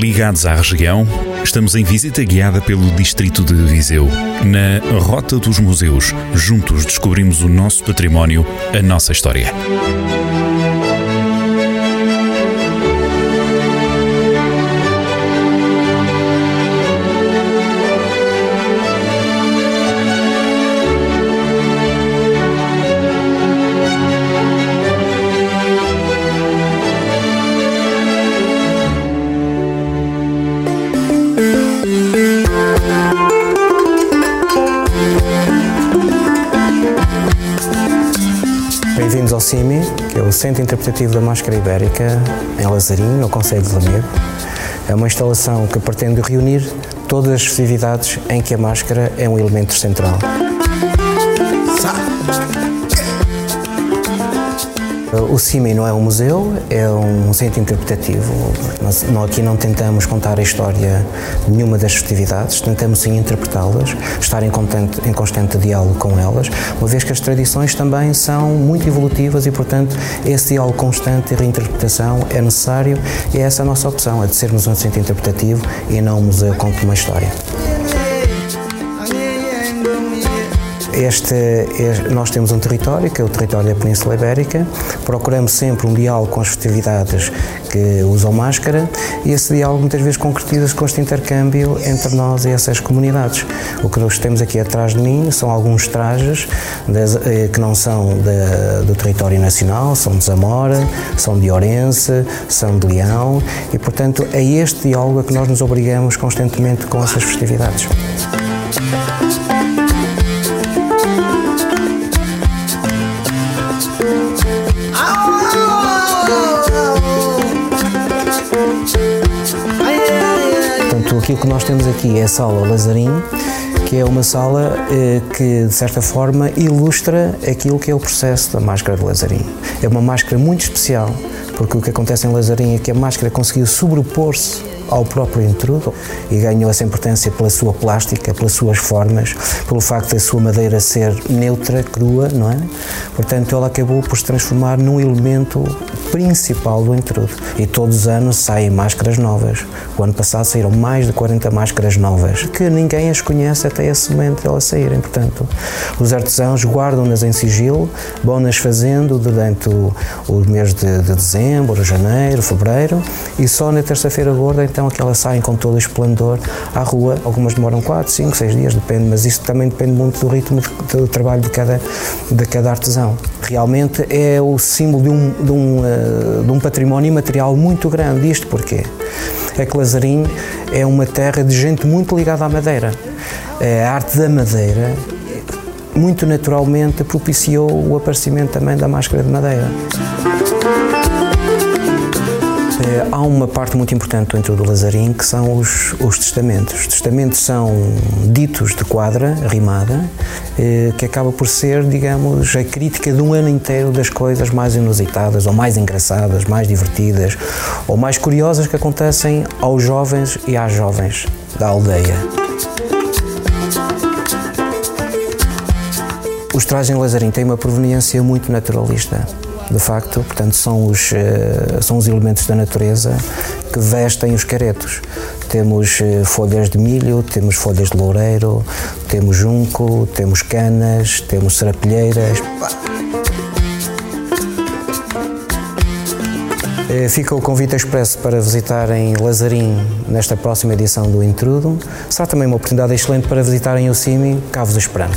Ligados à região, estamos em visita guiada pelo Distrito de Viseu. Na Rota dos Museus, juntos descobrimos o nosso património, a nossa história. CIMI, que é o Centro Interpretativo da Máscara Ibérica, em Lazarinho, no Conselho de Lamego. É uma instalação que pretende reunir todas as festividades em que a máscara é um elemento central. O CIMI não é um museu, é um centro interpretativo. Nós não, aqui não tentamos contar a história de nenhuma das festividades, tentamos sim interpretá-las, estar em constante, em constante diálogo com elas, uma vez que as tradições também são muito evolutivas e, portanto, esse diálogo constante e reinterpretação é necessário e é essa a nossa opção, é de sermos um centro interpretativo e não um museu com uma história. Este, este, nós temos um território, que é o território da Península Ibérica, procuramos sempre um diálogo com as festividades que usam máscara e esse diálogo muitas vezes concretiza-se com este intercâmbio entre nós e essas comunidades. O que nós temos aqui atrás de mim são alguns trajes das, eh, que não são do território nacional, são de Zamora, são de Orense, são de Leão e, portanto, é este diálogo a que nós nos obrigamos constantemente com essas festividades. Aquilo que nós temos aqui é a sala Lazarinho, que é uma sala eh, que, de certa forma, ilustra aquilo que é o processo da máscara de Lazarinho. É uma máscara muito especial, porque o que acontece em Lazarinho é que a máscara conseguiu sobrepor-se ao próprio intrudo e ganhou essa importância pela sua plástica, pelas suas formas, pelo facto da sua madeira ser neutra, crua, não é? Portanto, ela acabou por se transformar num elemento principal do intrudo. E todos os anos saem máscaras novas. O ano passado saíram mais de 40 máscaras novas, que ninguém as conhece até esse momento de elas saírem. Portanto, os artesãos guardam-nas em sigilo, vão-nas fazendo durante o, o mês de, de dezembro, janeiro, fevereiro, e só na terça-feira gorda, então, é que elas saem com todo o esplendor à rua. Algumas demoram 4, 5, 6 dias, depende, mas isso também depende muito do ritmo do trabalho de cada, de cada artesão. Realmente é o símbolo de um, de um, uh, de um património imaterial muito grande. Isto porquê? É que Lazarim é uma terra de gente muito ligada à madeira. A arte da madeira, muito naturalmente, propiciou o aparecimento também da máscara de madeira. Há uma parte muito importante dentro do Lazarim que são os, os testamentos. Os testamentos são ditos de quadra, rimada, que acaba por ser, digamos, a crítica de um ano inteiro das coisas mais inusitadas, ou mais engraçadas, mais divertidas, ou mais curiosas que acontecem aos jovens e às jovens da aldeia. Os trajes em Lazarim têm uma proveniência muito naturalista de facto, portanto são os, são os elementos da natureza que vestem os caretos. Temos folhas de milho, temos folhas de loureiro, temos junco, temos canas, temos serapilheiras. Fica o convite expresso para visitarem Lazarim nesta próxima edição do Intrudo. Será também uma oportunidade excelente para visitarem o CIMI, cá vos esperamos.